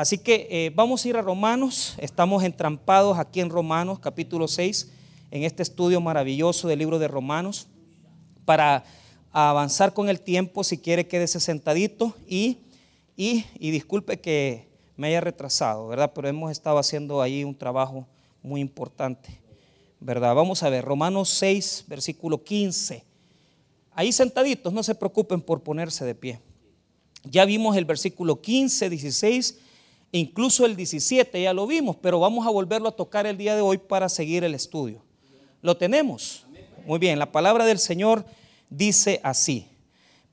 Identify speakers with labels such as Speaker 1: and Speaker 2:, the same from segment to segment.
Speaker 1: Así que eh, vamos a ir a Romanos, estamos entrampados aquí en Romanos capítulo 6, en este estudio maravilloso del libro de Romanos, para avanzar con el tiempo, si quiere quédese sentadito y, y, y disculpe que me haya retrasado, ¿verdad? Pero hemos estado haciendo ahí un trabajo muy importante, ¿verdad? Vamos a ver, Romanos 6, versículo 15. Ahí sentaditos, no se preocupen por ponerse de pie. Ya vimos el versículo 15, 16 Incluso el 17 ya lo vimos, pero vamos a volverlo a tocar el día de hoy para seguir el estudio. ¿Lo tenemos? Muy bien, la palabra del Señor dice así.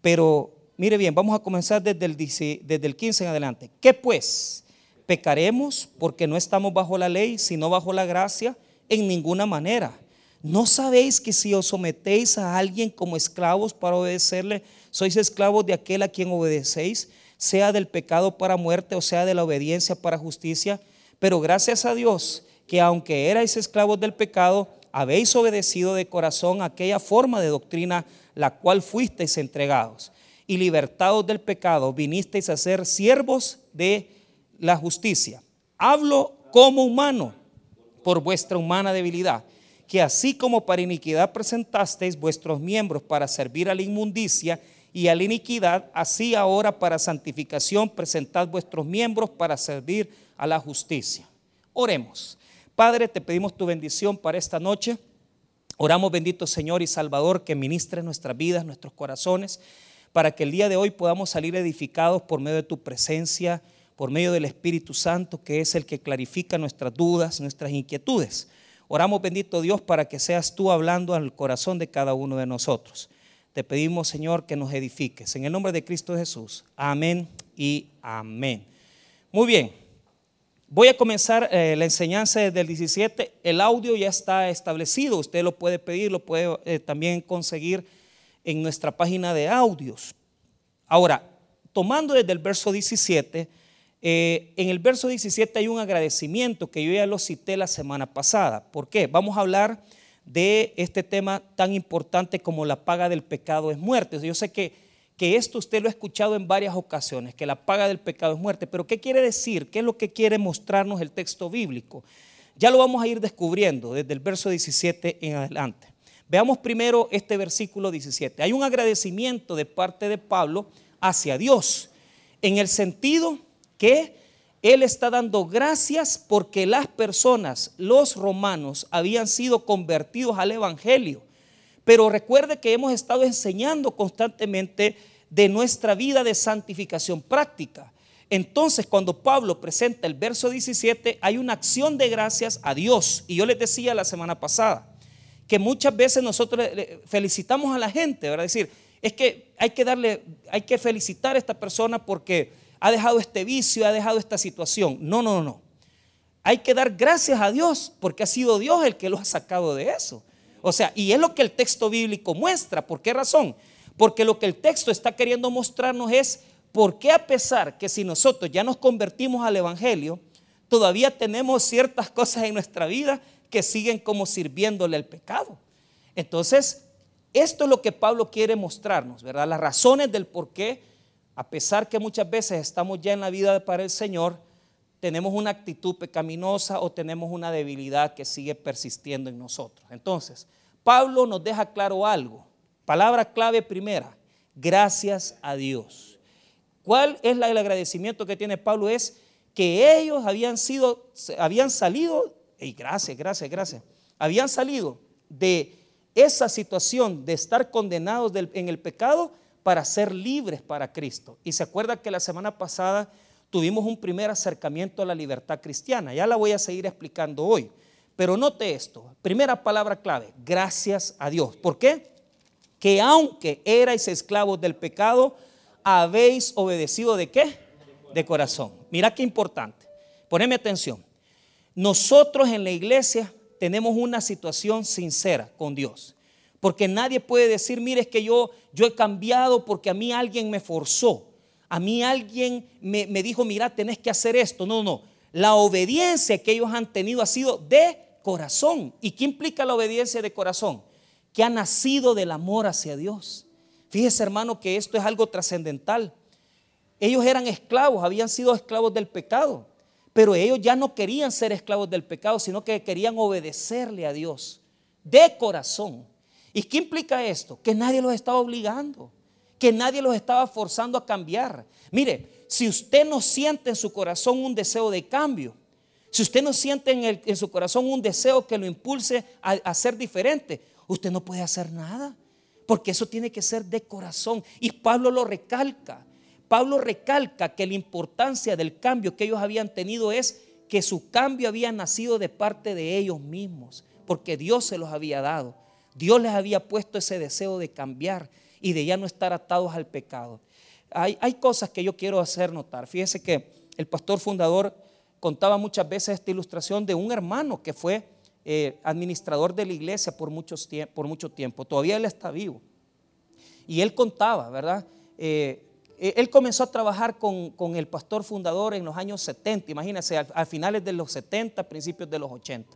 Speaker 1: Pero mire bien, vamos a comenzar desde el, desde el 15 en adelante. ¿Qué pues? ¿Pecaremos porque no estamos bajo la ley, sino bajo la gracia? En ninguna manera. ¿No sabéis que si os sometéis a alguien como esclavos para obedecerle, sois esclavos de aquel a quien obedecéis? Sea del pecado para muerte o sea de la obediencia para justicia. Pero gracias a Dios que aunque erais esclavos del pecado, habéis obedecido de corazón aquella forma de doctrina la cual fuisteis entregados. Y libertados del pecado, vinisteis a ser siervos de la justicia. Hablo como humano por vuestra humana debilidad, que así como para iniquidad presentasteis vuestros miembros para servir a la inmundicia, y a la iniquidad, así ahora para santificación presentad vuestros miembros para servir a la justicia. Oremos. Padre, te pedimos tu bendición para esta noche. Oramos, bendito Señor y Salvador, que ministre nuestras vidas, nuestros corazones, para que el día de hoy podamos salir edificados por medio de tu presencia, por medio del Espíritu Santo, que es el que clarifica nuestras dudas, nuestras inquietudes. Oramos, bendito Dios, para que seas tú hablando al corazón de cada uno de nosotros. Te pedimos, Señor, que nos edifiques. En el nombre de Cristo Jesús. Amén y amén. Muy bien. Voy a comenzar eh, la enseñanza desde el 17. El audio ya está establecido. Usted lo puede pedir, lo puede eh, también conseguir en nuestra página de audios. Ahora, tomando desde el verso 17, eh, en el verso 17 hay un agradecimiento que yo ya lo cité la semana pasada. ¿Por qué? Vamos a hablar de este tema tan importante como la paga del pecado es muerte. Yo sé que, que esto usted lo ha escuchado en varias ocasiones, que la paga del pecado es muerte, pero ¿qué quiere decir? ¿Qué es lo que quiere mostrarnos el texto bíblico? Ya lo vamos a ir descubriendo desde el verso 17 en adelante. Veamos primero este versículo 17. Hay un agradecimiento de parte de Pablo hacia Dios, en el sentido que él está dando gracias porque las personas, los romanos, habían sido convertidos al Evangelio. Pero recuerde que hemos estado enseñando constantemente de nuestra vida de santificación práctica. Entonces, cuando Pablo presenta el verso 17, hay una acción de gracias a Dios. Y yo les decía la semana pasada que muchas veces nosotros felicitamos a la gente, ¿verdad? Es decir, es que hay que darle, hay que felicitar a esta persona porque ha dejado este vicio, ha dejado esta situación. No, no, no. Hay que dar gracias a Dios porque ha sido Dios el que lo ha sacado de eso. O sea, y es lo que el texto bíblico muestra. ¿Por qué razón? Porque lo que el texto está queriendo mostrarnos es por qué a pesar que si nosotros ya nos convertimos al Evangelio, todavía tenemos ciertas cosas en nuestra vida que siguen como sirviéndole al pecado. Entonces, esto es lo que Pablo quiere mostrarnos, ¿verdad? Las razones del por qué a pesar que muchas veces estamos ya en la vida para el Señor, tenemos una actitud pecaminosa o tenemos una debilidad que sigue persistiendo en nosotros. Entonces, Pablo nos deja claro algo. Palabra clave primera, gracias a Dios. ¿Cuál es el agradecimiento que tiene Pablo? Es que ellos habían sido, habían salido, y gracias, gracias, gracias, habían salido de esa situación de estar condenados en el pecado para ser libres para Cristo. Y se acuerda que la semana pasada tuvimos un primer acercamiento a la libertad cristiana. Ya la voy a seguir explicando hoy. Pero note esto, primera palabra clave, gracias a Dios. ¿Por qué? Que aunque erais esclavos del pecado, habéis obedecido de qué? De corazón. Mira qué importante. Poneme atención. Nosotros en la iglesia tenemos una situación sincera con Dios. Porque nadie puede decir, mire, es que yo, yo he cambiado porque a mí alguien me forzó. A mí alguien me, dijo, mira, tenés que hacer esto. No, no. La obediencia que ellos han tenido ha sido de corazón. ¿Y qué implica la obediencia de corazón? Que ha nacido del amor hacia Dios. Fíjese, hermano, que esto es algo trascendental. Ellos eran esclavos, habían sido esclavos del pecado, pero ellos ya no querían ser esclavos del pecado, sino que querían obedecerle a Dios de corazón. ¿Y qué implica esto? Que nadie los estaba obligando, que nadie los estaba forzando a cambiar. Mire, si usted no siente en su corazón un deseo de cambio, si usted no siente en, su corazón un deseo que lo impulse a ser diferente, usted no puede hacer nada, porque eso tiene que ser de corazón. Y Pablo lo recalca. Pablo recalca que la importancia del cambio que ellos habían tenido es que su cambio había nacido de parte de ellos mismos, porque Dios se los había dado. Dios les había puesto ese deseo de cambiar y de ya no estar atados al pecado. Hay, hay cosas que yo quiero hacer notar. Fíjese que el pastor fundador contaba muchas veces esta ilustración de un hermano que fue eh, administrador de la iglesia por, muchos, por mucho tiempo. Todavía él está vivo. Y él contaba, ¿verdad? Eh, eh, él comenzó a trabajar con, el pastor fundador en los años 70, imagínense, a, finales de los 70, principios de los 80.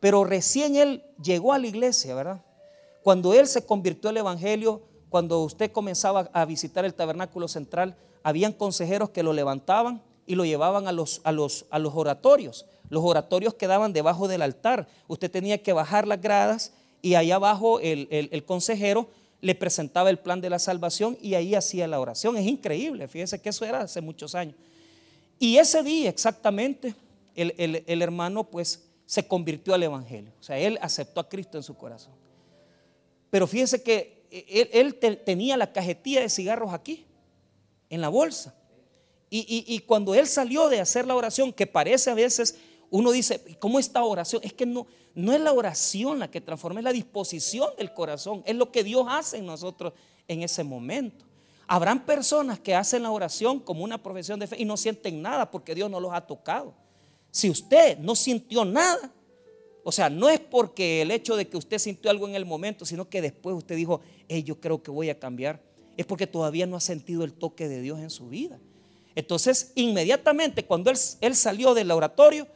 Speaker 1: Pero recién él llegó a la iglesia, ¿verdad? Cuando él se convirtió al Evangelio, cuando usted comenzaba a visitar el tabernáculo central, habían consejeros que lo levantaban y lo llevaban a los, a los, a los oratorios. Los oratorios quedaban debajo del altar. Usted tenía que bajar las gradas y allá abajo el, el consejero le presentaba el plan de la salvación y ahí hacía la oración. Es increíble, fíjese que eso era hace muchos años. Y ese día exactamente el, hermano pues se convirtió al Evangelio. O sea, él aceptó a Cristo en su corazón. Pero fíjese que él, tenía la cajetilla de cigarros aquí, en la bolsa. Y, y, cuando él salió de hacer la oración, que parece a veces, uno dice, ¿cómo esta oración? Es que no, no es la oración la que transforma, es la disposición del corazón. Es lo que Dios hace en nosotros en ese momento. Habrán personas que hacen la oración como una profesión de fe y no sienten nada porque Dios no los ha tocado. Si usted no sintió nada, o sea, no es porque el hecho de que usted sintió algo en el momento, sino que después usted dijo, hey, yo creo que voy a cambiar, es porque todavía no ha sentido el toque de Dios en su vida. Entonces, inmediatamente cuando él, salió del oratorio,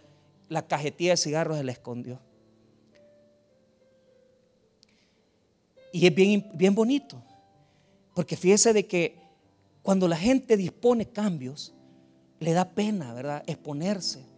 Speaker 1: la cajetilla de cigarros se le escondió. Y es bien, bien bonito. Porque fíjese de que cuando la gente dispone cambios, le da pena, ¿verdad? Exponerse.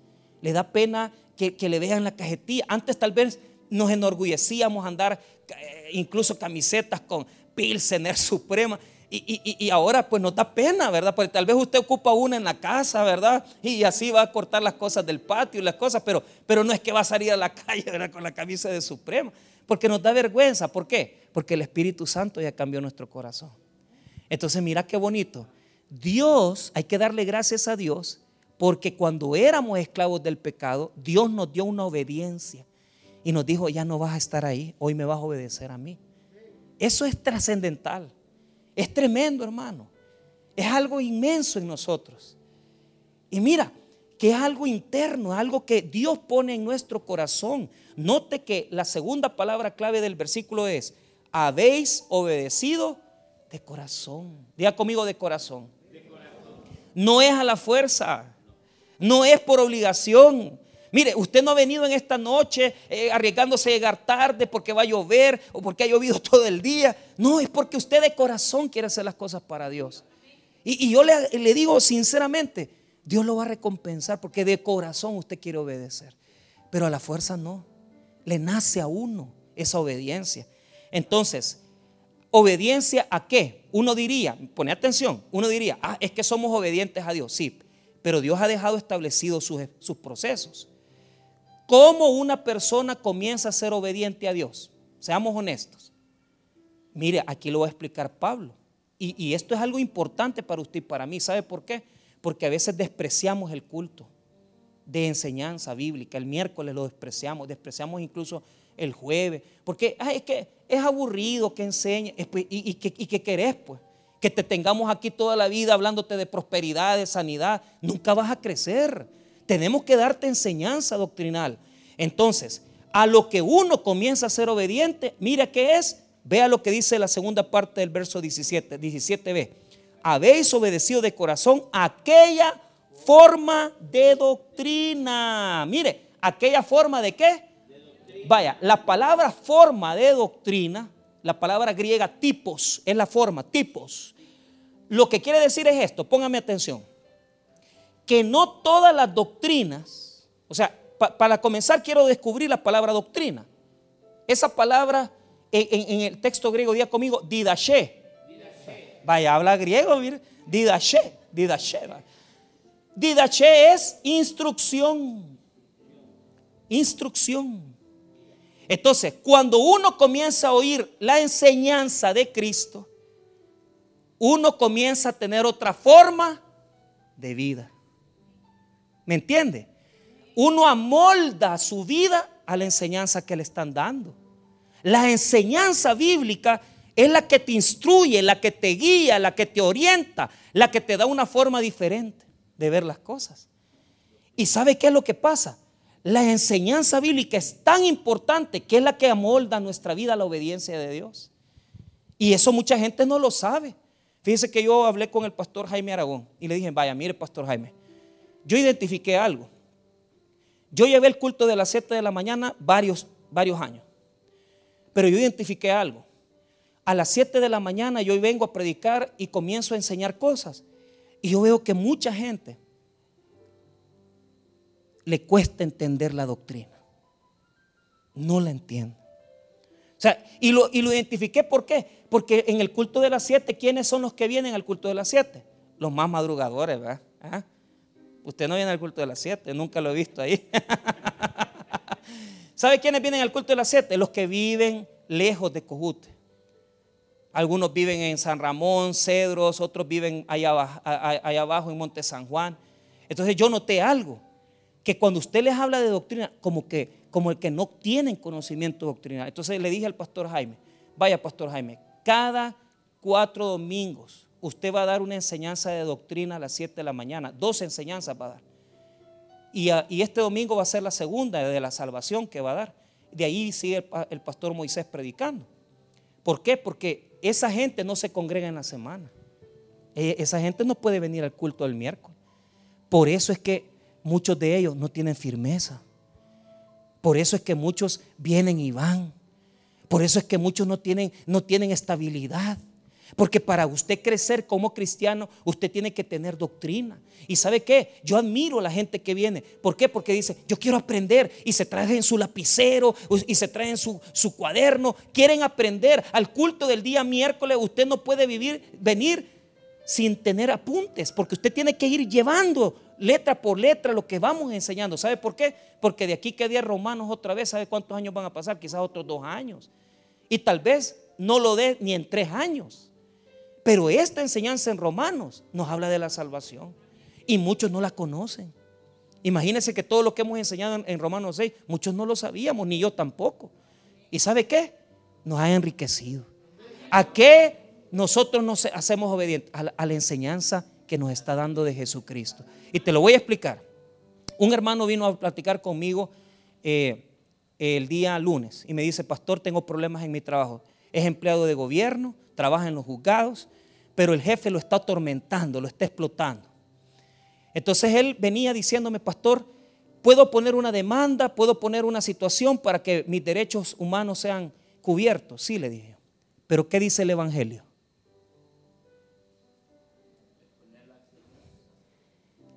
Speaker 1: Le da pena que, le vean la cajetilla. Antes tal vez nos enorgullecíamos andar eh, incluso camisetas con Pilsener Suprema. Y, ahora pues nos da pena, ¿verdad? Porque tal vez usted ocupa una en la casa, ¿verdad? Y así va a cortar las cosas del patio y las cosas, pero, pero no es que va a salir a la calle. Con la camisa de Suprema. Porque nos da vergüenza. ¿Por qué? Porque el Espíritu Santo ya cambió nuestro corazón. Entonces mira qué bonito. Dios, hay que darle gracias a Dios, porque cuando éramos esclavos del pecado, Dios nos dio una obediencia y nos dijo, ya no vas a estar ahí, hoy me vas a obedecer a mí. Eso es trascendental. Es tremendo, hermano. Es algo inmenso en nosotros. Y mira, que es algo interno, algo que Dios pone en nuestro corazón. Note que la segunda palabra clave del versículo es, habéis obedecido de corazón. Diga conmigo de corazón. No es a la fuerza, no es por obligación. Mire, usted no ha venido en esta noche eh, arriesgándose a llegar tarde porque va a llover o porque ha llovido todo el día. No, es porque usted de corazón quiere hacer las cosas para Dios. Y, yo le, le digo sinceramente, Dios lo va a recompensar porque de corazón usted quiere obedecer. Pero a la fuerza no. Le nace a uno esa obediencia. Entonces, ¿obediencia a qué? Uno diría, pone atención, uno diría, ah, es que somos obedientes a Dios, sí, pero Dios ha dejado establecidos sus, procesos. ¿Cómo una persona comienza a ser obediente a Dios? Seamos honestos. Mire, aquí lo va a explicar Pablo. Y, esto es algo importante para usted y para mí. ¿Sabe por qué? Porque a veces despreciamos el culto de enseñanza bíblica. El miércoles lo despreciamos, despreciamos incluso el jueves. Porque es que es aburrido que enseñe pues, y, y que querés, pues. Que te tengamos aquí toda la vida hablándote de prosperidad, de sanidad. Nunca vas a crecer. Tenemos que darte enseñanza doctrinal. Entonces, a lo que uno comienza a ser obediente, mira qué es. Vea lo que dice la segunda parte del verso 17, 17b. Habéis obedecido de corazón aquella forma de doctrina. Mire, aquella forma de qué? Vaya, la palabra forma de doctrina, la palabra griega tipos, es la forma, tipos. Lo que quiere decir es esto, póngame atención, que no todas las doctrinas, o sea, para comenzar quiero descubrir la palabra doctrina. Esa palabra en, el texto griego, diga conmigo, didashe. Vaya, habla griego, mire, didashe, didashe. Didashe es instrucción, instrucción. Entonces, cuando uno comienza a oír la enseñanza de Cristo, uno comienza a tener otra forma de vida. ¿Me entiende? Uno amolda su vida a la enseñanza que le están dando. La enseñanza bíblica es la que te instruye, la que te guía, la que te orienta, la que te da una forma diferente de ver las cosas. ¿Y sabe qué es lo que pasa? La enseñanza bíblica es tan importante que es la que amolda nuestra vida a la obediencia de Dios. Y eso mucha gente no lo sabe. Fíjese que yo hablé con el pastor Jaime Aragón y le dije, vaya, mire, pastor Jaime, yo identifiqué algo. Yo llevé el culto de las 7 de la mañana varios, varios años. Pero yo identifiqué algo. A las 7 de la mañana yo vengo a predicar y comienzo a enseñar cosas. Y yo veo que mucha gente le cuesta entender la doctrina. No la entiende. O sea, y lo, y lo identifiqué ¿por qué? Porque en el culto de las 7, ¿quiénes son los que vienen al culto de las 7? Los más madrugadores, ¿verdad? Usted no viene al culto de las 7, nunca lo he visto ahí. ¿Sabe quiénes vienen al culto de las 7? Los que viven lejos de Cojute. Algunos viven en San Ramón, Cedros, otros viven allá, allá abajo en Monte San Juan. Entonces yo noté algo, que cuando usted les habla de doctrina, como que como el que no tienen conocimiento doctrinal. Entonces le dije al pastor Jaime, vaya pastor Jaime, cada cuatro domingos usted va a dar una enseñanza de doctrina a las 7 de la mañana. Dos enseñanzas va a dar. Y, este domingo va a ser la segunda de la salvación que va a dar. De ahí sigue el, pastor Moisés predicando. ¿Por qué? Porque esa gente no se congrega en la semana. E, esa gente no puede venir al culto del miércoles. Por eso es que muchos de ellos no tienen firmeza. Por eso es que muchos vienen y van. Por eso es que muchos no tienen, no tienen estabilidad. Porque para usted crecer como cristiano, usted tiene que tener doctrina. ¿Y sabe qué? Yo admiro a la gente que viene. ¿Por qué? Porque dice, yo quiero aprender. Y se traen su lapicero y se traen su, su cuaderno. Quieren aprender. Al culto del día miércoles usted no puede vivir, venir sin tener apuntes. Porque usted tiene que ir llevando letra por letra lo que vamos enseñando. ¿Sabe por qué? Porque de aquí que día romanos otra vez, ¿sabe cuántos años van a pasar? Quizás otros dos años. Y tal vez no lo dé ni en tres años. Pero esta enseñanza en Romanos nos habla de la salvación. Y muchos no la conocen. Imagínense que todo lo que hemos enseñado en Romanos 6, muchos no lo sabíamos, ni yo tampoco. ¿Y sabe qué? Nos ha enriquecido. ¿A qué nosotros nos hacemos obedientes? A la, enseñanza que nos está dando de Jesucristo. Y te lo voy a explicar. Un hermano vino a platicar conmigo eh, el día lunes y me dice, pastor, tengo problemas en mi trabajo. Es empleado de gobierno, trabaja en los juzgados, pero el jefe lo está atormentando, lo está explotando. Entonces él venía diciéndome, pastor, puedo poner una demanda, puedo poner una situación para que mis derechos humanos sean cubiertos. Sí, le dije. Pero ¿qué dice el Evangelio?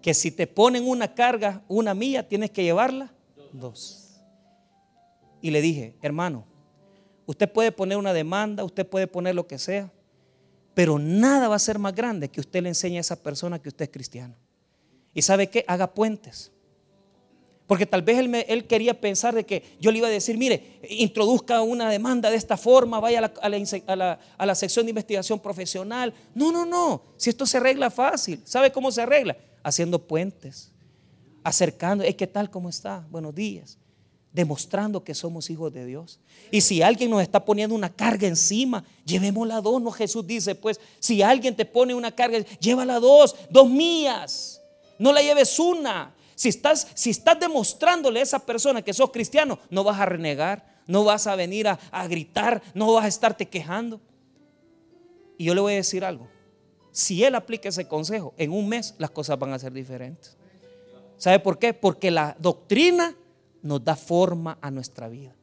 Speaker 1: Que si te ponen una carga, una mía, tienes que llevarla dos. Y le dije, hermano, usted puede poner una demanda, usted puede poner lo que sea, pero nada va a ser más grande que usted le enseñe a esa persona que usted es cristiano. Y sabe qué, haga puentes. Porque tal vez él, quería pensar de que yo le iba a decir, mire, introduzca una demanda de esta forma, vaya a la, a la, sección de investigación profesional. No, no, no. Si esto se arregla fácil. ¿Sabe cómo se arregla? Haciendo puentes, acercando. ¿Qué tal? ¿Cómo está? Buenos días demostrando que somos hijos de Dios. Y si alguien nos está poniendo una carga encima, llevémosla dos. No, Jesús dice, pues, si alguien te pone una carga, llévala dos, dos mías. No la lleves una. Si estás, si estás demostrándole a esa persona que sos cristiano, no vas a renegar, no vas a venir a, a gritar, no vas a estarte quejando. Y yo le voy a decir algo. Si él aplica ese consejo, en un mes las cosas van a ser diferentes. ¿Sabe por qué? Porque la doctrina nos da forma a nuestra vida.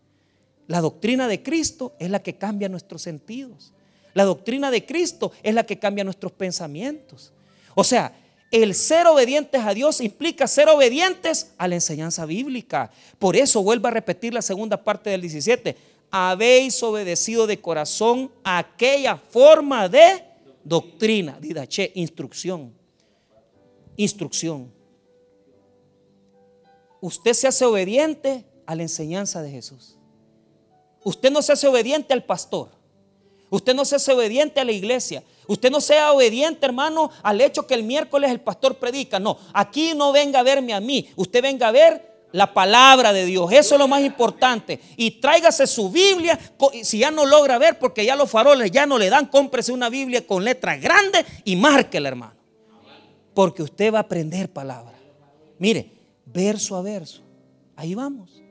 Speaker 1: La doctrina de Cristo es la que cambia nuestros sentidos. La doctrina de Cristo es la que cambia nuestros pensamientos. O sea, el ser obedientes a Dios implica ser obedientes a la enseñanza bíblica. Por eso vuelvo a repetir la segunda parte del 17. Habéis obedecido de corazón aquella forma de doctrina, didache, instrucción. Instrucción. Usted se hace obediente a la enseñanza de Jesús. Usted no se hace obediente al pastor. Usted no se hace obediente a la iglesia. Usted no sea obediente, hermano, al hecho que el miércoles el pastor predica. No, aquí no venga a verme a mí. Usted venga a ver la palabra de Dios. Eso es lo más importante. Y tráigase su Biblia. Si ya no logra ver, porque ya los faroles ya no le dan, cómprese una Biblia con letras grandes y márquela, hermano. Porque usted va a aprender palabra. Mire, verso a verso. Ahí vamos.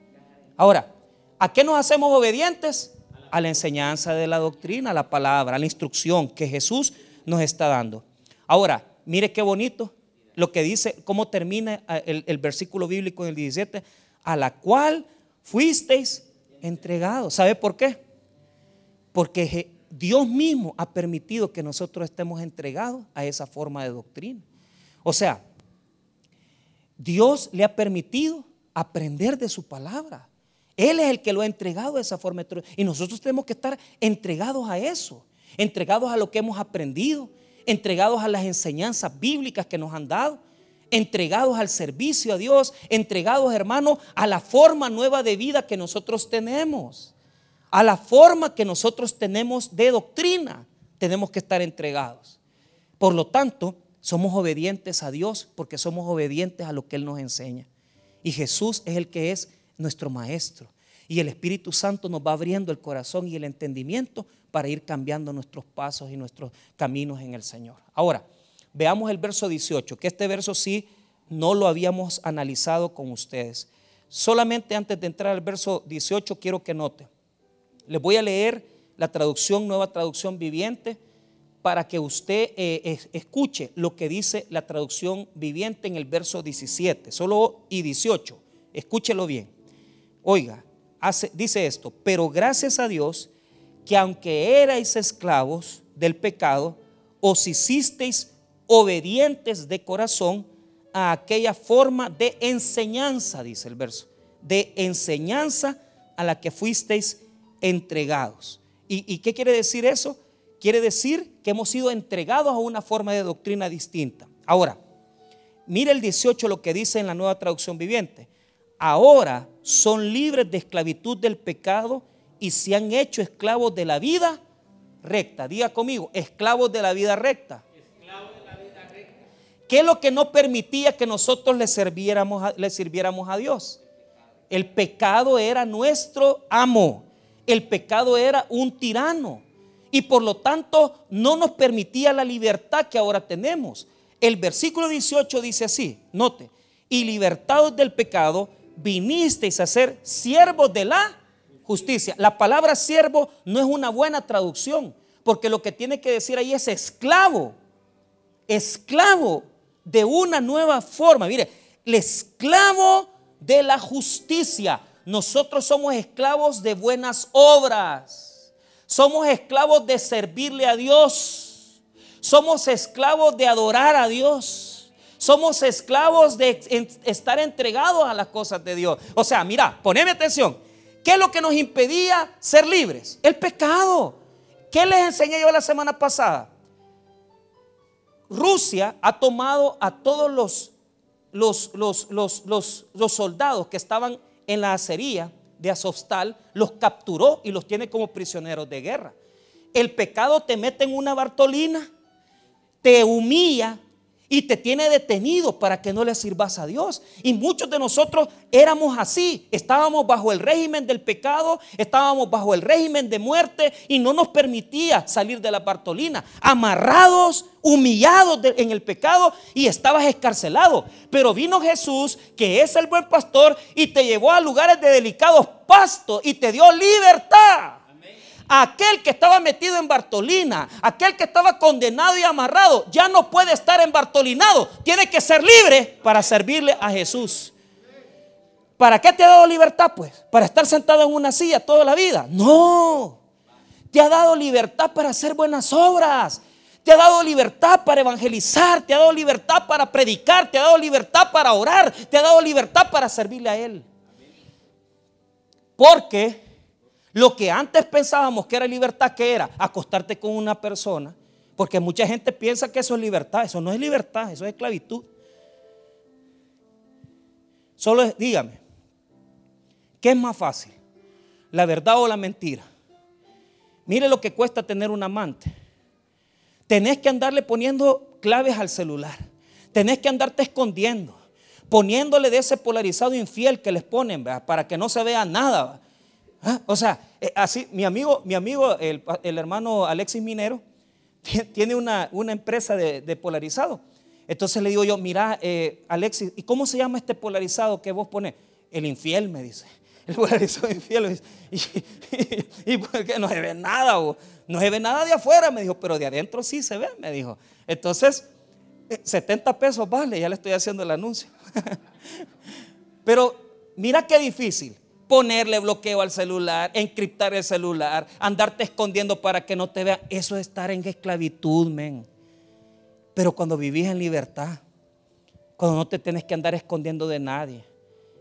Speaker 1: Ahora, ¿a qué nos hacemos obedientes? A la enseñanza de la doctrina, a la palabra, a la instrucción que Jesús nos está dando. Ahora, mire qué bonito lo que dice, cómo termina el, el versículo bíblico en el 17, a la cual fuisteis entregados. ¿Sabe por qué? Porque Dios mismo ha permitido que nosotros estemos entregados a esa forma de doctrina. O sea, Dios le ha permitido aprender de su palabra. Él es el que lo ha entregado de esa forma. Y nosotros tenemos que estar entregados a eso, entregados a lo que hemos aprendido, entregados a las enseñanzas bíblicas que nos han dado, entregados al servicio a Dios, entregados, hermanos, a la forma nueva de vida que nosotros tenemos, a la forma que nosotros tenemos de doctrina. Tenemos que estar entregados. Por lo tanto, somos obedientes a Dios porque somos obedientes a lo que Él nos enseña. Y Jesús es el que es nuestro Maestro. Y el Espíritu Santo nos va abriendo el corazón y el entendimiento para ir cambiando nuestros pasos y nuestros caminos en el Señor. Ahora, veamos el verso 18, que este verso sí no lo habíamos analizado con ustedes. Solamente antes de entrar al verso 18 quiero que note. Les voy a leer la traducción, nueva traducción viviente, para que usted eh, escuche lo que dice la traducción viviente en el verso 17, solo y 18. Escúchelo bien. Oiga, dice esto, pero gracias a Dios que aunque erais esclavos del pecado, os hicisteis obedientes de corazón a aquella forma de enseñanza, dice el verso, de enseñanza a la que fuisteis entregados. ¿Y, ¿Y, qué quiere decir eso? Quiere decir que hemos sido entregados a una forma de doctrina distinta. Ahora, mire el 18 lo que dice en la nueva traducción viviente ahora son libres de esclavitud del pecado y se han hecho esclavos de la vida recta. Diga conmigo, esclavos de la vida recta. ¿Qué es lo que no permitía que nosotros le le sirviéramos a Dios? El pecado era nuestro amo. El pecado era un tirano. Y por lo tanto no nos permitía la libertad que ahora tenemos. El versículo 18 dice así, note, y libertados del pecado, vinisteis a ser siervos de la justicia. La palabra siervo no es una buena traducción, porque lo que tiene que decir ahí es esclavo, esclavo de una nueva forma. Mire, el esclavo de la justicia. Nosotros somos esclavos de buenas obras. Somos esclavos de servirle a Dios. Somos esclavos de adorar a Dios. Somos esclavos de estar entregados a las cosas de Dios. O sea, mira, poneme atención. ¿Qué es lo que nos impedía ser libres? El pecado. ¿Qué les enseñé yo la semana pasada? Rusia ha tomado a todos los, los, los, los soldados que estaban en la acería de Azovstal, los capturó y los tiene como prisioneros de guerra. El pecado te mete en una bartolina, te humilla, y te tiene detenido para que no le sirvas a Dios. Y muchos de nosotros éramos así, estábamos bajo el régimen del pecado, estábamos bajo el régimen de muerte y no nos permitía salir de la Bartolina, amarrados, humillados en el pecado y estabas escarcelado. Pero vino Jesús, que es el buen pastor, y te llevó a lugares de delicados pastos y te dio libertad aquel que estaba metido en Bartolina, aquel que estaba condenado y amarrado, ya no puede estar en Bartolinado, tiene que ser libre para servirle a Jesús. ¿Para qué te ha dado libertad? Pues, para estar sentado en una silla toda la vida. No. te ha dado libertad para hacer buenas obras. Te ha dado libertad para evangelizar, te ha dado libertad para predicar, te ha dado libertad para orar, te ha dado libertad para servirle a Él. Porque lo que antes pensábamos que era libertad, que era acostarte con una persona, porque mucha gente piensa que eso es libertad, eso no es libertad, eso es esclavitud. Solo dígame, ¿qué es más fácil? ¿La verdad o la mentira? Mire lo que cuesta tener un amante. Tenés que andarle poniendo claves al celular. Tenés que andarte escondiendo, poniéndole de ese polarizado infiel que les ponen para que no se vea nada. ¿Ah? O sea, eh, así, mi amigo, mi amigo el, hermano Alexis Minero, tiene una, empresa de, polarizado. Entonces le digo yo, mira, eh, Alexis, ¿y cómo se llama este polarizado que vos pones? El infiel, me dice. El polarizado infiel. Y, y, porque no se ve nada, no se ve nada de afuera, me dijo, pero de adentro sí se ve, me dijo. Entonces, 70 eh, pesos vale, ya le estoy haciendo el anuncio. pero mira qué difícil ponerle bloqueo al celular, encriptar el celular, andarte escondiendo para que no te vean. Eso es estar en esclavitud, men. Pero cuando vivís en libertad, cuando no te tienes que andar escondiendo de nadie,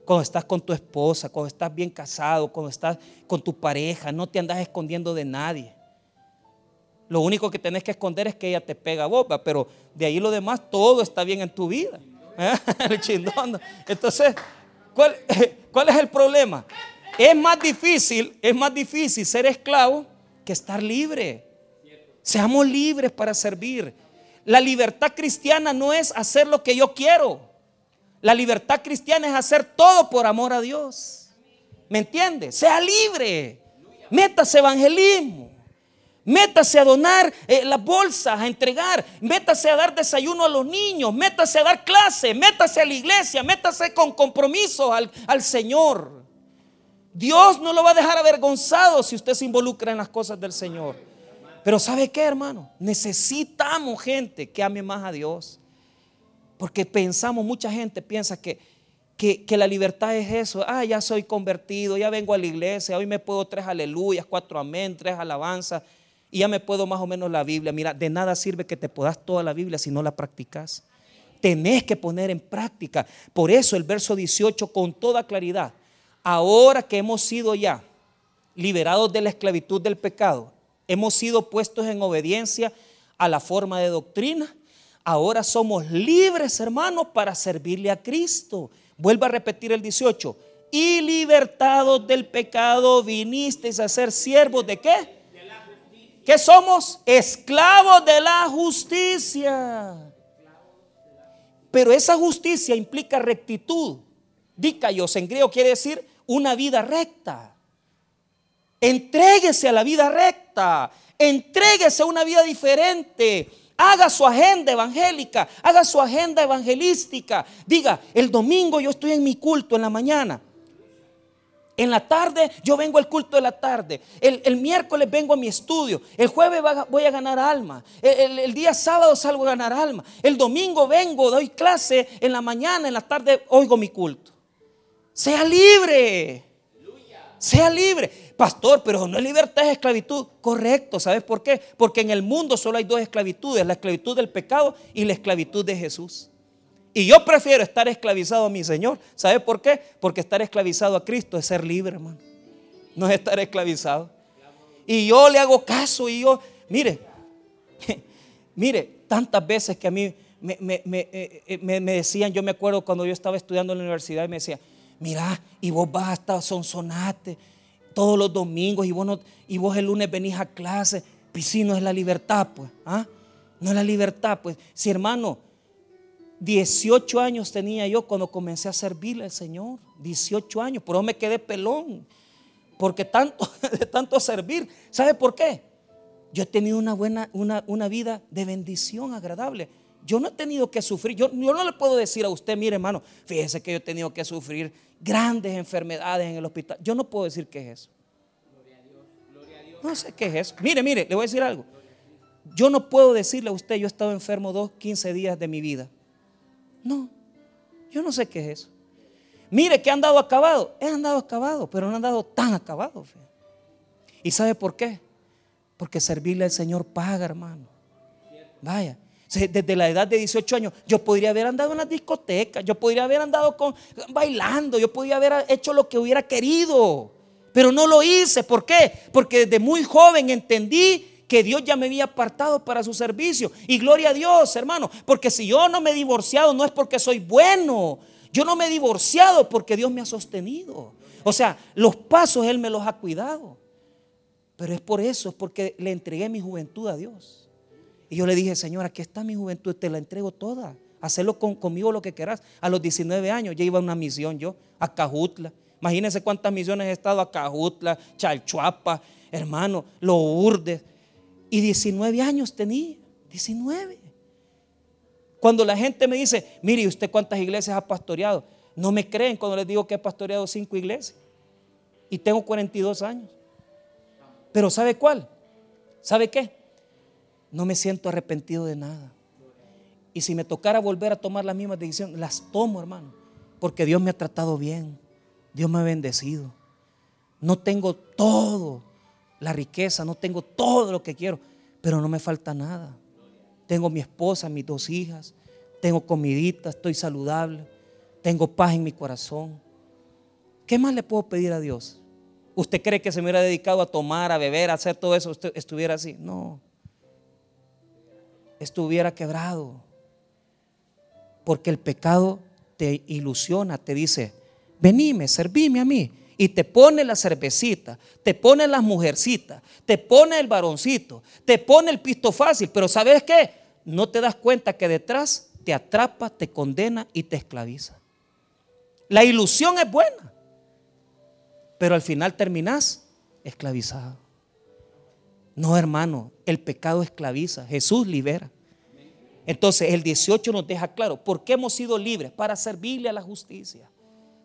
Speaker 1: cuando estás con tu esposa, cuando estás bien casado, cuando estás con tu pareja, no te andas escondiendo de nadie. Lo único que tenés que esconder es que ella te pega boca, pero de ahí lo demás, todo está bien en tu vida. ¿Eh? El chindón. Entonces, ¿cuál, ¿cuál es el problema? Es más difícil, es más difícil ser esclavo que estar libre. Seamos libres para servir. La libertad cristiana no es hacer lo que yo quiero. La libertad cristiana es hacer todo por amor a Dios. ¿Me entiende? Sea libre. Métase evangelismo. Métase a donar eh, las bolsas, a entregar. Métase a dar desayuno a los niños. Métase a dar clase. Métase a la iglesia. Métase con compromiso al, al Señor. Dios no lo va a dejar avergonzado si usted se involucra en las cosas del Señor. Pero ¿sabe qué, hermano? Necesitamos gente que ame más a Dios. Porque pensamos, mucha gente piensa que, que, la libertad es eso. Ah, ya soy convertido, ya vengo a la iglesia, hoy me puedo tres aleluyas, cuatro amén, tres alabanzas y ya me puedo más o menos la Biblia. Mira, de nada sirve que te puedas toda la Biblia si no la practicas. Tenés que poner en práctica. Por eso el verso 18 con toda claridad. Ahora que hemos sido ya liberados de la esclavitud del pecado, hemos sido puestos en obediencia a la forma de doctrina Ahora somos libres, hermanos, para servirle a Cristo. Vuelvo a repetir el 18. Y libertados del pecado vinisteis a ser siervos de qué? ¿Qué somos? Esclavos de la justicia. Pero esa justicia implica rectitud. Dicayos en griego quiere decir una vida recta. Entréguese a la vida recta. Entréguese a una vida diferente Haga su agenda evangélica, haga su agenda evangelística. Diga, el domingo yo estoy en mi culto en la mañana. En la tarde yo vengo al culto de la tarde. El, miércoles vengo a mi estudio. El jueves voy a ganar alma. El, el, día sábado salgo a ganar alma. El domingo vengo, doy clase. En la mañana, en la tarde oigo mi culto. Sea libre. Sea libre. Pastor, pero no es libertad, es esclavitud. Correcto, ¿sabes por qué? Porque en el mundo solo hay dos esclavitudes, la esclavitud del pecado y la esclavitud de Jesús. Y yo prefiero estar esclavizado a mi Señor. ¿Sabe por qué? Porque estar esclavizado a Cristo es ser libre, hermano. No es estar esclavizado. Y yo le hago caso y yo, mire, mire, tantas veces que a mí me, eh, eh, me, me, decían, yo me acuerdo cuando yo estaba estudiando en la universidad y me decía, mira, y vos vas hasta sonsonate todos los domingos y vos, y vos el lunes venís a clase. Pues sí, no es la libertad, pues. ¿ah? No es la libertad, pues. Si hermano, 18 años tenía yo cuando comencé a servirle al Señor. 18 años, por eso me quedé pelón. Porque tanto, de tanto servir. ¿Sabe por qué? Yo he tenido una buena, una, una vida de bendición agradable. Yo no he tenido que sufrir. Yo, yo, no le puedo decir a usted, mire hermano, fíjese que yo he tenido que sufrir grandes enfermedades en el hospital. Yo no puedo decir qué es eso. No sé qué es eso. Mire, mire, le voy a decir algo. Yo no puedo decirle a usted, yo he estado enfermo dos, 15 días de mi vida. No, yo no sé qué es eso. Mire que han dado acabado. He andado acabado, pero no han dado tan acabado. ¿Y sabe por qué? Porque servirle al Señor paga, hermano. Vaya. Desde la edad de 18 años, yo podría haber andado en las discotecas, yo podría haber andado con, bailando, yo podría haber hecho lo que hubiera querido, pero no lo hice. ¿Por qué? Porque desde muy joven entendí que Dios ya me había apartado para su servicio. Y gloria a Dios, hermano, porque si yo no me he divorciado no es porque soy bueno, yo no me he divorciado porque Dios me ha sostenido. O sea, los pasos Él me los ha cuidado. Pero es por eso, es porque le entregué mi juventud a Dios. Y yo le dije, Señor, aquí está mi juventud, te la entrego toda. Hacelo conmigo lo que quieras. A los 19 años ya iba a una misión yo, a Cajutla. Imagínense cuántas misiones he estado a Cajutla, Chalchuapa, hermano, Los Urdes. Y 19 años tenía, 19. Cuando la gente me dice, mire, ¿usted cuántas iglesias ha pastoreado? No me creen cuando les digo que he pastoreado cinco iglesias. Y tengo 42 años. Pero ¿sabe cuál? ¿Sabe qué? No me siento arrepentido de nada. Y si me tocara volver a tomar las mismas decisiones, las tomo, hermano. Porque Dios me ha tratado bien. Dios me ha bendecido. No tengo todo, la riqueza, no tengo todo lo que quiero, pero no me falta nada. Tengo mi esposa, mis dos hijas, tengo comidita, estoy saludable, tengo paz en mi corazón. ¿Qué más le puedo pedir a Dios? ¿Usted cree que se me hubiera dedicado a tomar, a beber, a hacer todo eso? Usted estuviera así. No. Estuviera quebrado. Porque el pecado te ilusiona, te dice, venime, servime a mí. Y te pone la cervecita, te pone las mujercitas, te pone el varoncito, te pone el pisto fácil. Pero ¿sabes qué? No te das cuenta que detrás te atrapa, te condena y te esclaviza. La ilusión es buena pero al final terminás esclavizado. No, hermano, el pecado esclaviza, Jesús libera. Entonces el 18 nos deja claro, ¿por qué hemos sido libres? Para servirle a la justicia.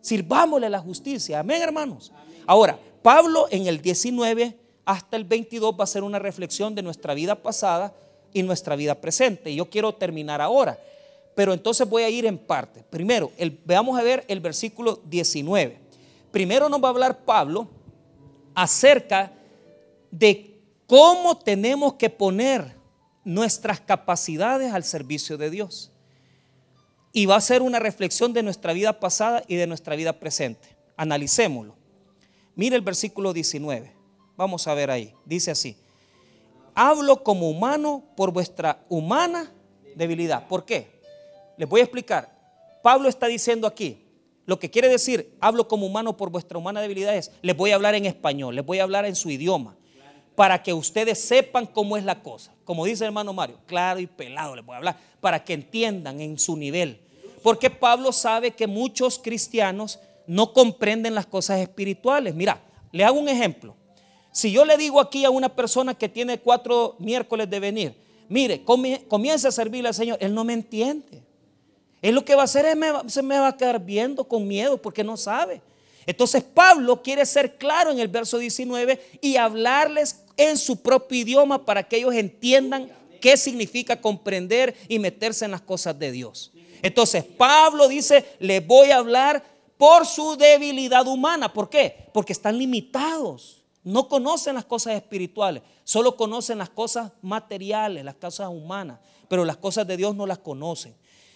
Speaker 1: Sirvámosle la justicia. Amén, hermanos. Ahora, Pablo en el 19 hasta el 22 va a hacer una reflexión de nuestra vida pasada y nuestra vida presente. Yo quiero terminar ahora. Pero entonces voy a ir en parte. Primero, veamos a ver el versículo 19 primero nos va a hablar Pablo acerca de cómo tenemos que poner nuestras capacidades al servicio de Dios. Y va a ser una reflexión de nuestra vida pasada y de nuestra vida presente. Analicémoslo. Mire el versículo 19. Vamos a ver ahí. Dice así. Hablo como humano por vuestra humana debilidad. ¿Por qué? Les voy a explicar. Pablo está diciendo aquí, lo que quiere decir, hablo como humano por vuestra humana debilidad es, les voy a hablar en español, les voy a hablar en su idioma, para que ustedes sepan cómo es la cosa. Como dice el hermano Mario, claro y pelado les voy a hablar, para que entiendan en su nivel. Porque Pablo sabe que muchos cristianos no comprenden las cosas espirituales. Mira, le hago un ejemplo. Si yo le digo aquí a una persona que tiene cuatro miércoles de venir, mire, comience a servirle al Señor, él no me entiende. Él lo que va a hacer es se me va a quedar viendo con miedo porque no sabe. Entonces Pablo quiere ser claro en el verso 19 y hablarles en su propio idioma para que ellos entiendan qué significa comprender y meterse en las cosas de Dios. Entonces Pablo dice, les voy a hablar por su debilidad humana. ¿Por qué? Porque están limitados. No conocen las cosas espirituales, solo conocen las cosas materiales, las cosas humanas, pero las cosas de Dios no las conocen.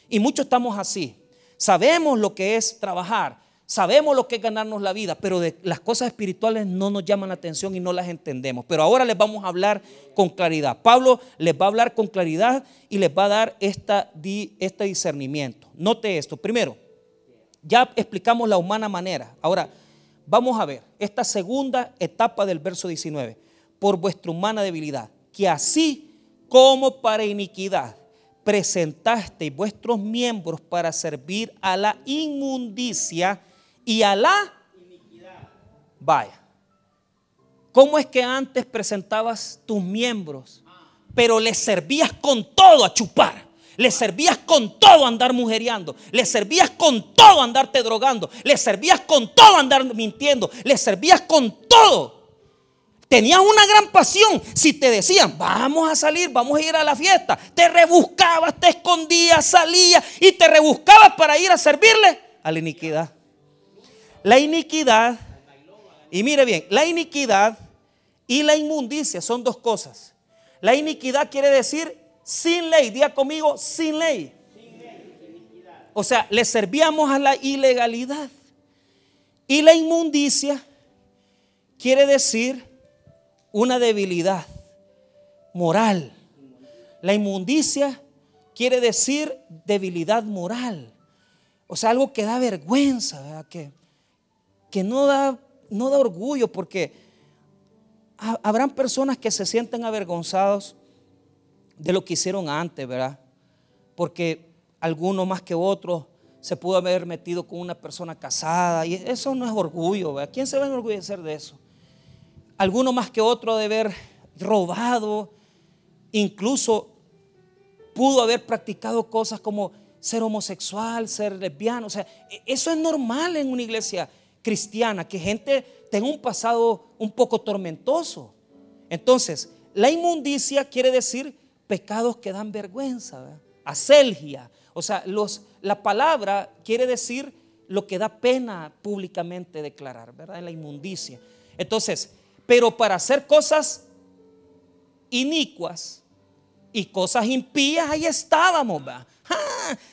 Speaker 1: Y muchos estamos así. Sabemos lo que es trabajar, sabemos lo que es ganarnos la vida, pero de las cosas espirituales no nos llaman la atención y no las entendemos. Pero ahora les vamos a hablar con claridad. Pablo les va a hablar con claridad y les va a dar esta, este discernimiento. Note esto. Primero, ya explicamos la humana manera. Ahora, vamos a ver esta segunda etapa del verso 19. Por vuestra humana debilidad, que así como para iniquidad presentasteis vuestros miembros para servir a la inmundicia y a la iniquidad. Vaya. ¿Cómo es que antes presentabas tus miembros, pero les servías con todo a chupar? Le servías con todo andar mujeriando. Le servías con todo andarte drogando. Le servías con todo andar mintiendo. Le servías con todo Tenías una gran pasión. Si te decían, vamos a salir, vamos a ir a la fiesta, te rebuscabas, te escondías, salías y te rebuscabas para ir a servirle a la iniquidad. La iniquidad, y mire bien, la iniquidad y la inmundicia son dos cosas. La iniquidad quiere decir sin ley. Diga conmigo, sin ley. O sea, le servíamos a la ilegalidad. Y la inmundicia quiere decir una debilidad moral. La inmundicia quiere decir debilidad moral. O sea, algo que da vergüenza, Que, que no, da, no da orgullo, porque habrán personas que se sienten avergonzados de lo que hicieron antes, ¿verdad? Porque alguno más que otro se pudo haber metido con una persona casada y eso no es orgullo, ¿verdad? ¿Quién se va a enorgullecer de eso? Alguno más que otro de haber robado, incluso pudo haber practicado cosas como ser homosexual, ser lesbiano, o sea, e, eso es normal en una iglesia cristiana, que gente tenga un pasado un poco tormentoso. Entonces, la inmundicia quiere decir pecados que dan vergüenza, aselgia. O sea, los, la palabra quiere decir lo que da pena públicamente declarar, ¿verdad? En la inmundicia. Entonces, pero para hacer cosas inicuas y cosas impías, ahí estábamos, ¿verdad?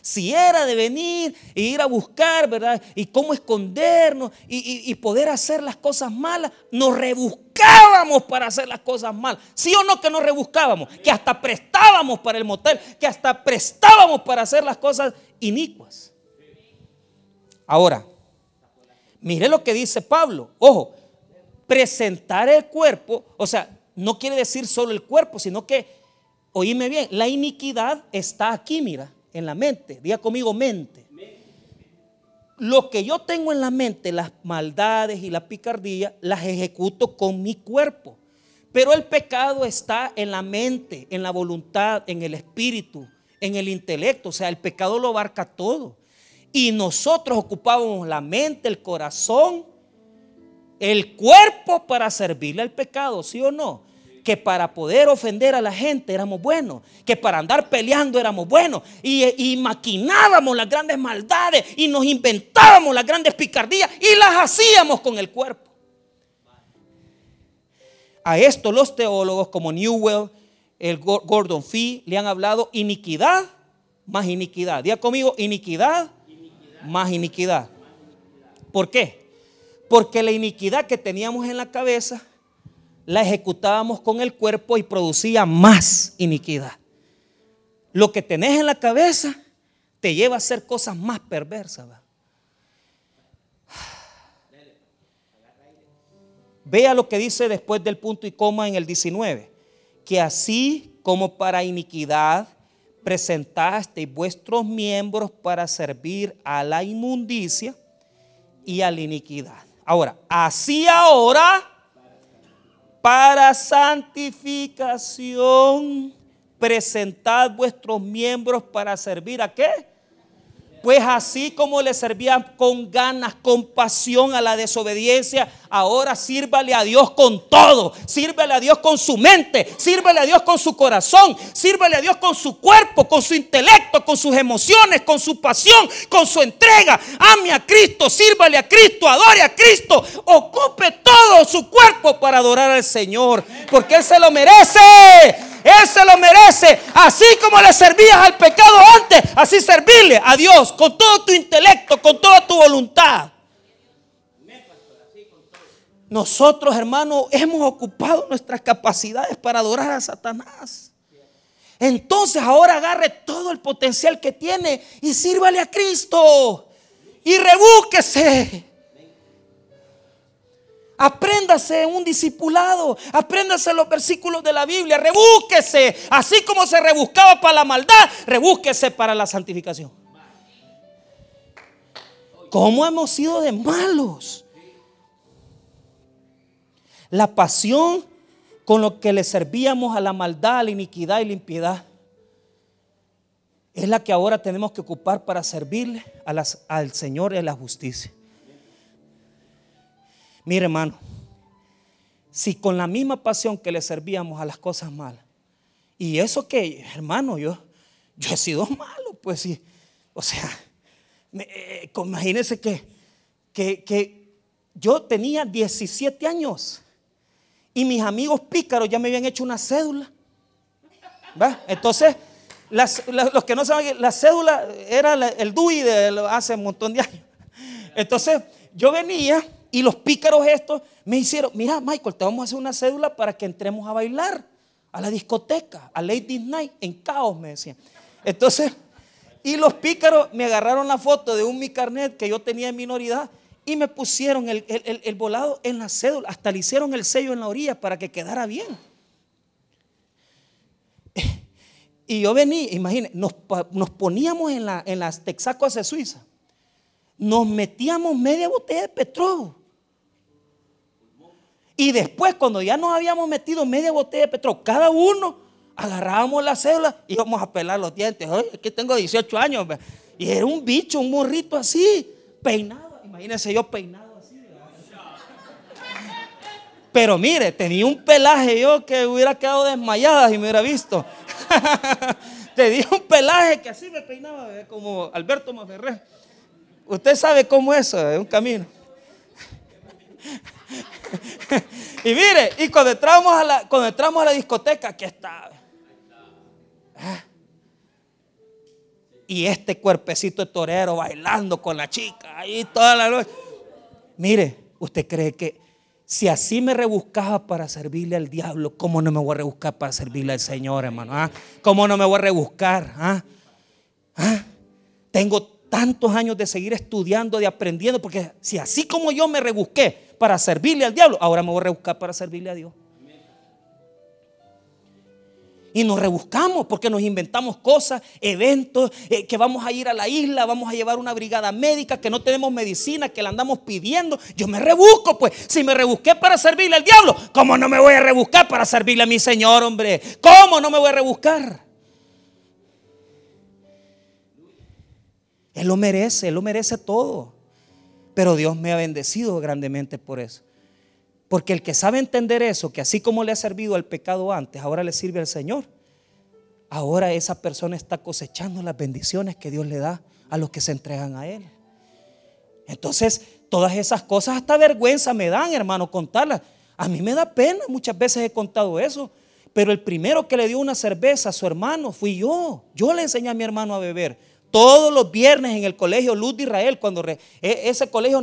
Speaker 1: si era de venir e ir a buscar, ¿verdad? Y cómo escondernos y, poder hacer las cosas malas, nos rebuscábamos para hacer las cosas malas. ¿Sí o no que nos rebuscábamos? Que hasta prestábamos para el motel, que hasta prestábamos para hacer las cosas inicuas. Ahora, mire lo que dice Pablo. Ojo, presentar el cuerpo, o sea, no quiere decir solo el cuerpo, sino que, oíme bien, la iniquidad está aquí, mira en la mente. Diga conmigo mente. Lo que yo tengo en la mente, las maldades y la picardía, las ejecuto con mi cuerpo. Pero el pecado está en la mente, en la voluntad, en el espíritu, en el intelecto. O sea, el pecado lo abarca todo. Y nosotros ocupábamos la mente, el corazón, el cuerpo para servirle al pecado, ¿sí o no? Que para poder ofender a la gente éramos buenos, que para andar peleando éramos buenos y, maquinábamos las grandes maldades y nos inventábamos las grandes picardías y las hacíamos con el cuerpo. A esto los teólogos como Newell, el Gordon Fee le han hablado iniquidad más iniquidad. Diga conmigo, iniquidad, iniquidad más iniquidad. ¿Por qué? Porque la iniquidad que teníamos en la cabeza la ejecutábamos con el cuerpo y producía más iniquidad. Lo que tenés en la cabeza te lleva a hacer cosas más perversas. Vea lo que dice después del punto y coma en el 19. Que así como para iniquidad presentaste vuestros miembros para servir a la inmundicia y a la iniquidad. Ahora, así ahora para santificación, presentad vuestros miembros para servir a qué? Pues así como le servían con ganas, con pasión a la desobediencia, ahora sírvale a Dios con todo. Sírvale a Dios con su mente, sírvale a Dios con su corazón, sírvale a Dios con su cuerpo, con su intelecto, con sus emociones, con su pasión, con su entrega. Ame a Cristo, sírvale a Cristo, adore a Cristo, ocupe todo su cuerpo para adorar al Señor, porque Él se lo merece. Él se lo merece. Así como le servías al pecado antes, así servirle a Dios con todo tu intelecto, con toda tu voluntad. Nosotros, hermanos, hemos ocupado nuestras capacidades para adorar a Satanás. Entonces ahora agarre todo el potencial que tiene y sírvale a Cristo. Y rebúsquese. Apréndase un discipulado, apréndase los versículos de la Biblia, rebúsquese, así como se rebuscaba para la maldad, rebúsquese para la santificación. ¿Cómo hemos sido de malos? La pasión con lo que le servíamos a la maldad, a la iniquidad y la impiedad es la que ahora tenemos que ocupar para servirle al Señor y a la justicia. Mire, hermano, si con la misma pasión que le servíamos a las cosas malas, y eso que, hermano, yo, yo he sido malo, pues sí, o sea, eh, imagínense que, que, que yo tenía 17 años y mis amigos pícaros ya me habían hecho una cédula. ¿Va? Entonces, los que no saben, la cédula era el DUI de hace un montón de años. Entonces, yo venía y los pícaros estos me hicieron, mira Michael, te vamos a hacer una cédula para que entremos a bailar a la discoteca, a Lady Night, en caos, me decían. Entonces, y los pícaros me agarraron la foto de un mi carnet que yo tenía en minoridad y me pusieron el, volado en la cédula, hasta le hicieron el sello en la orilla para que quedara bien. Y yo venía, imagínense, nos, poníamos en, la, en las Texacos de Suiza, nos metíamos media botella de petróleo. Y después, cuando ya nos habíamos metido media botella de petróleo, cada uno agarrábamos la cédula y íbamos a pelar los dientes. Oye, aquí tengo 18 años. Y era un bicho, un morrito así, peinado. Imagínense yo peinado así. Pero mire, tenía un pelaje yo que hubiera quedado desmayada si me hubiera visto. tenía un pelaje que así me peinaba, como Alberto Maferré. Usted sabe cómo es eso, es un camino. Y mire, y cuando entramos a la, cuando entramos a la discoteca, aquí está. Ah. Y este cuerpecito de torero bailando con la chica ahí toda la noche. Mire, ¿usted cree que si así me rebuscaba para servirle al diablo, cómo no me voy a rebuscar para servirle al Señor, hermano? ¿Ah? ¿Cómo no me voy a rebuscar? ¿Ah? ¿Ah? Tengo tantos años de seguir estudiando, de aprendiendo, porque si así como yo me rebusqué para servirle al diablo, ahora me voy a rebuscar para servirle a Dios. Y nos rebuscamos porque nos inventamos cosas, eventos, eh, que vamos a ir a la isla, vamos a llevar una brigada médica, que no tenemos medicina, que la andamos pidiendo. Yo me rebusco, pues. Si me rebusqué para servirle al diablo, ¿cómo no me voy a rebuscar para servirle a mi Señor, hombre? ¿Cómo no me voy a rebuscar? Él lo merece, Él lo merece todo. Pero Dios me ha bendecido grandemente por eso. Porque el que sabe entender eso, que así como le ha servido al pecado antes, ahora le sirve al Señor. Ahora esa persona está cosechando las bendiciones que Dios le da a los que se entregan a Él. Entonces, todas esas cosas hasta vergüenza me dan, hermano, contarlas. A mí me da pena, muchas veces he contado eso. Pero el primero que le dio una cerveza a su hermano fui yo. Yo le enseñé a mi hermano a beber. Todos los viernes en el colegio Luz de Israel, cuando e, ese colegio,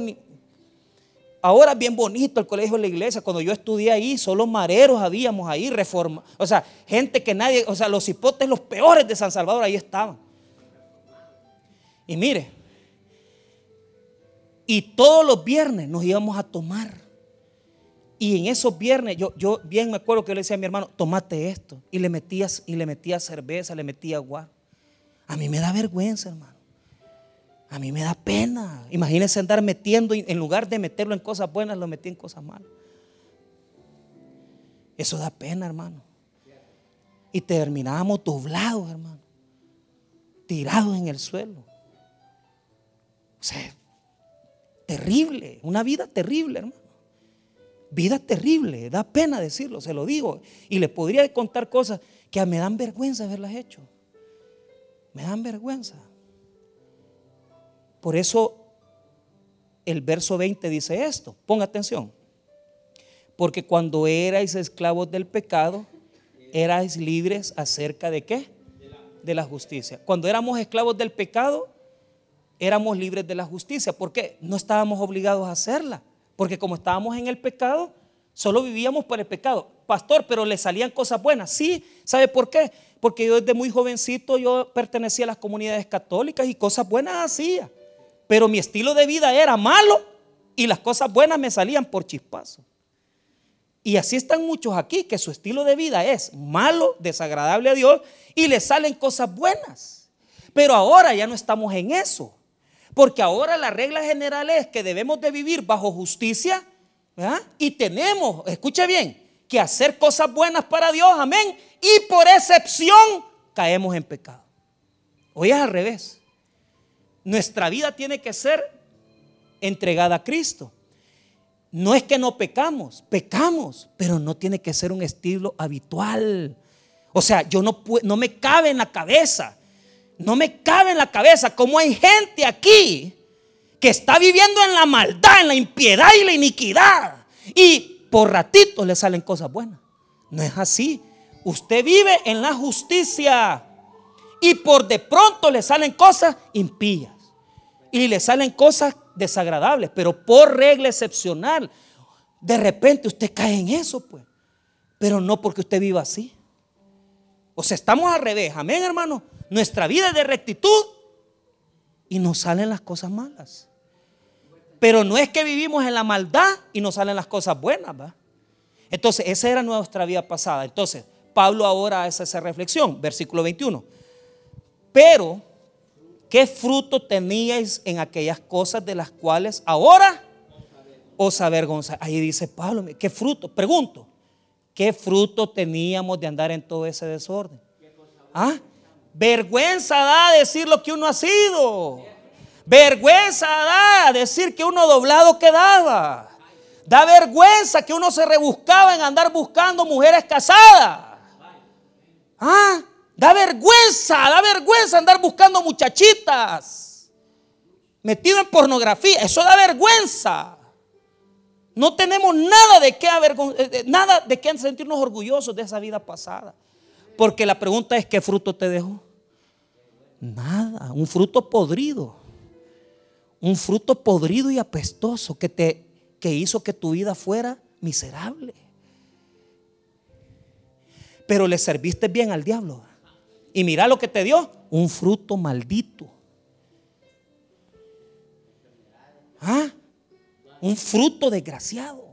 Speaker 1: ahora es bien bonito el colegio de la iglesia, cuando yo estudié ahí, solo mareros habíamos ahí, reforma, o sea, gente que nadie, o sea, los hipotes los peores de San Salvador ahí estaban. Y mire, y todos los viernes nos íbamos a tomar. Y en esos viernes, yo, yo bien me acuerdo que le decía a mi hermano, tomate esto. Y le metías, y le metía cerveza, le metía agua. A mí me da vergüenza, hermano. A mí me da pena. Imagínense andar metiendo, en lugar de meterlo en cosas buenas, lo metí en cosas malas. Eso da pena, hermano. Y terminábamos doblados, hermano. Tirados en el suelo. O sea, terrible. Una vida terrible, hermano. Vida terrible. Da pena decirlo, se lo digo. Y le podría contar cosas que me dan vergüenza haberlas hecho me dan vergüenza. Por eso el verso 20 dice esto, ponga atención. Porque cuando erais esclavos del pecado, erais libres acerca de qué? De la justicia. Cuando éramos esclavos del pecado, éramos libres de la justicia. ¿Por qué? No estábamos obligados a hacerla. Porque como estábamos en el pecado, solo vivíamos por el pecado. Pastor, pero le salían cosas buenas. Sí, ¿sabe por qué? porque yo desde muy jovencito yo pertenecía a las comunidades católicas y cosas buenas hacía. Pero mi estilo de vida era malo y las cosas buenas me salían por chispazo. Y así están muchos aquí que su estilo de vida es malo, desagradable a Dios y le salen cosas buenas. Pero ahora ya no estamos en eso. Porque ahora la regla general es que debemos de vivir bajo justicia y tenemos, escuche bien, que hacer cosas buenas para Dios, amén. Y por excepción caemos en pecado. Hoy es al revés. Nuestra vida tiene que ser entregada a Cristo. No es que no pecamos, pecamos, pero no tiene que ser un estilo habitual. O sea, yo no, no me cabe en la cabeza, no me cabe en la cabeza como hay gente aquí que está viviendo en la maldad, en la impiedad y la iniquidad. Y por ratitos le salen cosas buenas. No es así. Usted vive en la justicia y por de pronto le salen cosas impías y le salen cosas desagradables, pero por regla excepcional, de repente usted cae en eso, pues. Pero no porque usted viva así. O sea, estamos al revés. Amén, hermano. Nuestra vida es de rectitud y nos salen las cosas malas. Pero no es que vivimos en la maldad y nos salen las cosas buenas, ¿va? Entonces, esa era nuestra vida pasada. Entonces, Pablo ahora hace esa reflexión, versículo 21. Pero, ¿qué fruto teníais en aquellas cosas de las cuales ahora os avergonzáis? Ahí dice Pablo, ¿qué fruto? Pregunto, ¿qué fruto teníamos de andar en todo ese desorden? ¿Ah? Vergüenza da decir lo que uno ha sido. Vergüenza da decir que uno doblado quedaba. Da vergüenza que uno se rebuscaba en andar buscando mujeres casadas. Ah, da vergüenza, da vergüenza andar buscando muchachitas. Metido en pornografía, eso da vergüenza. No tenemos nada de qué eh, eh, nada de qué sentirnos orgullosos de esa vida pasada. Porque la pregunta es qué fruto te dejó. Nada, un fruto podrido. Un fruto podrido y apestoso que te que hizo que tu vida fuera miserable. Pero le serviste bien al diablo. Y mira lo que te dio, un fruto maldito. ¿Ah? Un fruto desgraciado.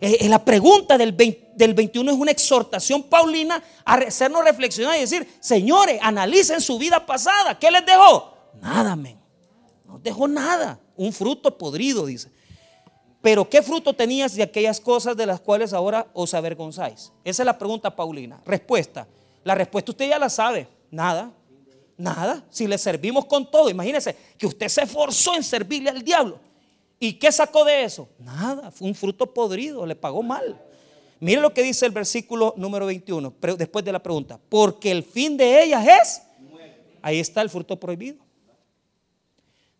Speaker 1: Eh, la pregunta del, del 21 es una exhortación paulina a hacernos reflexionar y decir, señores, analicen su vida pasada. ¿Qué les dejó? Nada, men. No dejó nada. Un fruto podrido, dice. Pero ¿qué fruto tenías de aquellas cosas de las cuales ahora os avergonzáis? Esa es la pregunta paulina. Respuesta. La respuesta usted ya la sabe. Nada. Nada. Si le servimos con todo, imagínese que usted se esforzó en servirle al diablo. ¿Y qué sacó de eso? Nada. Fue un fruto podrido. Le pagó mal. Mire lo que dice el versículo número 21, después de la pregunta. Porque el fin de ellas es. Ahí está el fruto prohibido.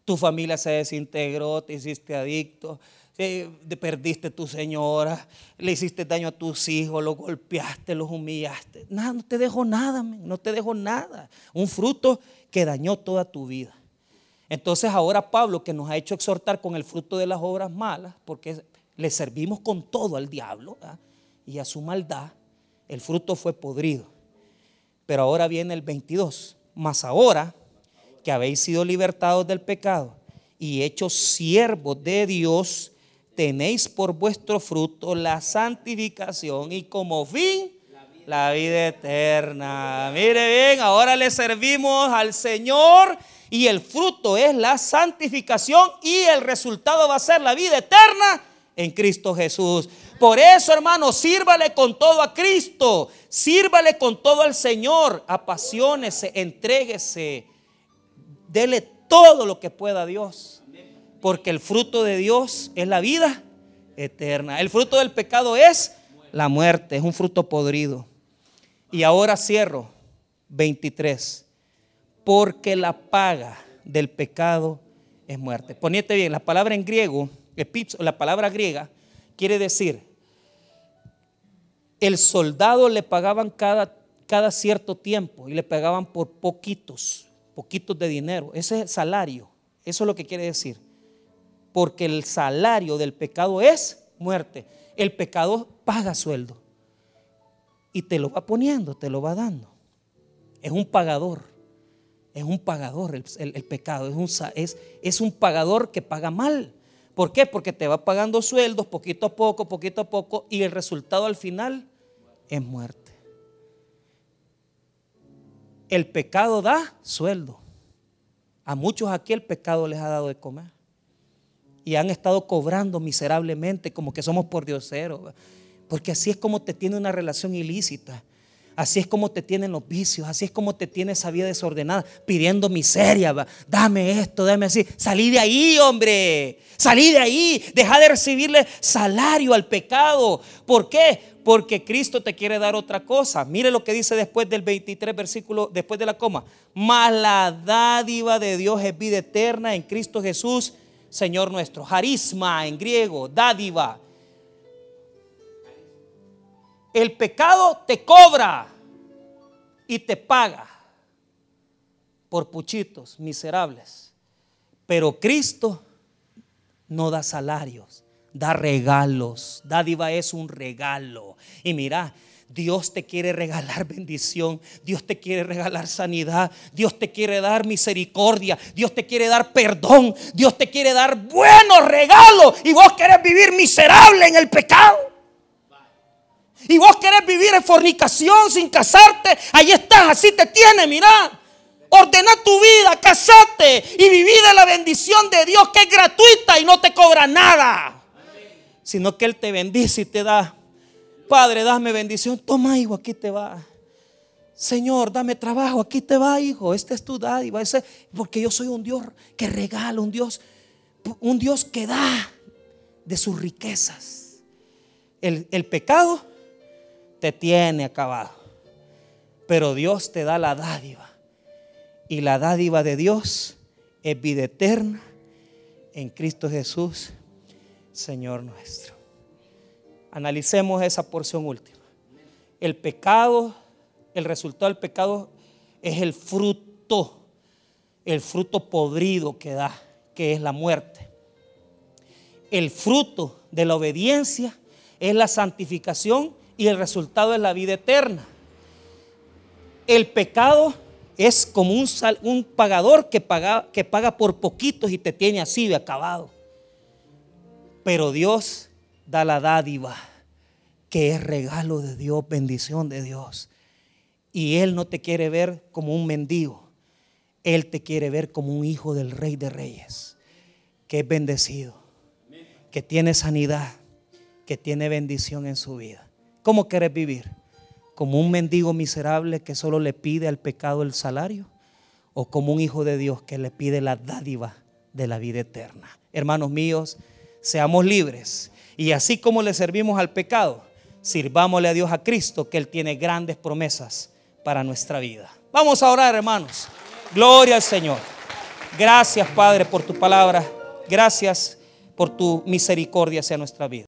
Speaker 1: Tu familia se desintegró, te hiciste adicto, perdiste tu señora, le hiciste daño a tus hijos, los golpeaste, los humillaste. Nada, no te dejó nada, no te dejó nada. Un fruto que dañó toda tu vida. Entonces ahora Pablo, que nos ha hecho exhortar con el fruto de las obras malas, porque le servimos con todo al diablo y a su maldad, el fruto fue podrido. Pero ahora viene el 22. Mas ahora que habéis sido libertados del pecado y hechos siervos de Dios, tenéis por vuestro fruto la santificación y como fin la vida eterna. Mire bien, ahora le servimos al Señor y el fruto es la santificación y el resultado va a ser la vida eterna en Cristo Jesús. Por eso, hermano, sírvale con todo a Cristo, sírvale con todo al Señor, apasionese, entréguese, dele todo lo que pueda a Dios. Porque el fruto de Dios es la vida eterna. El fruto del pecado es la muerte, es un fruto podrido. Y ahora cierro 23. Porque la paga del pecado es muerte. Ponete bien, la palabra en griego, la palabra griega, quiere decir, el soldado le pagaban cada, cierto tiempo y le pagaban por poquitos, poquitos de dinero. Ese es el salario. Eso es lo que quiere decir porque el salario del pecado es muerte. El pecado paga sueldo. Y te lo va poniendo, te lo va dando. Es un pagador. Es un pagador el, pecado. Es un, es un pagador que paga mal. ¿Por qué? Porque te va pagando sueldos poquito a poco, poquito a poco, y el resultado al final es muerte. El pecado da sueldo. A muchos aquí el pecado les ha dado de comer y han estado cobrando miserablemente como que somos por dioseros. Porque así es como te tiene una relación ilícita. Así es como te tienen los vicios, así es como te tiene esa vida desordenada, pidiendo miseria, dame esto, dame así. Salí de ahí, hombre, salí de ahí, deja de recibirle salario al pecado. ¿Por qué? Porque Cristo te quiere dar otra cosa. Mire lo que dice después del 23 versículo, después de la coma. Mas la dádiva de Dios es vida eterna en Cristo Jesús Señor nuestro. Harisma en griego, dádiva. El pecado te cobra y te paga por puchitos miserables. Pero Cristo no da salarios, da regalos. Dádiva es un regalo. Y mira, Dios te quiere regalar bendición, Dios te quiere regalar sanidad, Dios te quiere dar misericordia, Dios te quiere dar perdón, Dios te quiere dar buenos regalos y vos querés vivir miserable en el pecado. Y vos querés vivir en fornicación sin casarte, ahí estás, así te tiene, mira. Ordena tu vida, casate y viví de la bendición de Dios que es gratuita y no te cobra nada. Sino que Él te bendice y te da Padre, dame bendición. Toma, hijo, aquí te va. Señor, dame trabajo, aquí te va, hijo. Este es tu dádiva. Porque yo soy un Dios que regala, un Dios, un Dios que da de sus riquezas. El, el pecado te tiene acabado. Pero Dios te da la dádiva. Y la dádiva de Dios es vida eterna en Cristo Jesús, Señor nuestro. Analicemos esa porción última. El pecado, el resultado del pecado es el fruto, el fruto podrido que da, que es la muerte. El fruto de la obediencia es la santificación y el resultado es la vida eterna. El pecado es como un, pagador que paga, que paga por poquitos y te tiene así de acabado. Pero Dios da la dádiva, que es regalo de Dios, bendición de Dios. Y Él no te quiere ver como un mendigo, Él te quiere ver como un hijo del Rey de Reyes, que es bendecido, que tiene sanidad, que tiene bendición en su vida. ¿Cómo quieres vivir? ¿Como un mendigo miserable que solo le pide al pecado el salario? ¿O como un hijo de Dios que le pide la dádiva de la vida eterna? Hermanos míos, seamos libres y así como le servimos al pecado, sirvámosle a Dios a Cristo, que Él tiene grandes promesas para nuestra vida. Vamos a orar, hermanos. Gloria al Señor. Gracias, Padre, por tu palabra. Gracias por tu misericordia hacia nuestra vida.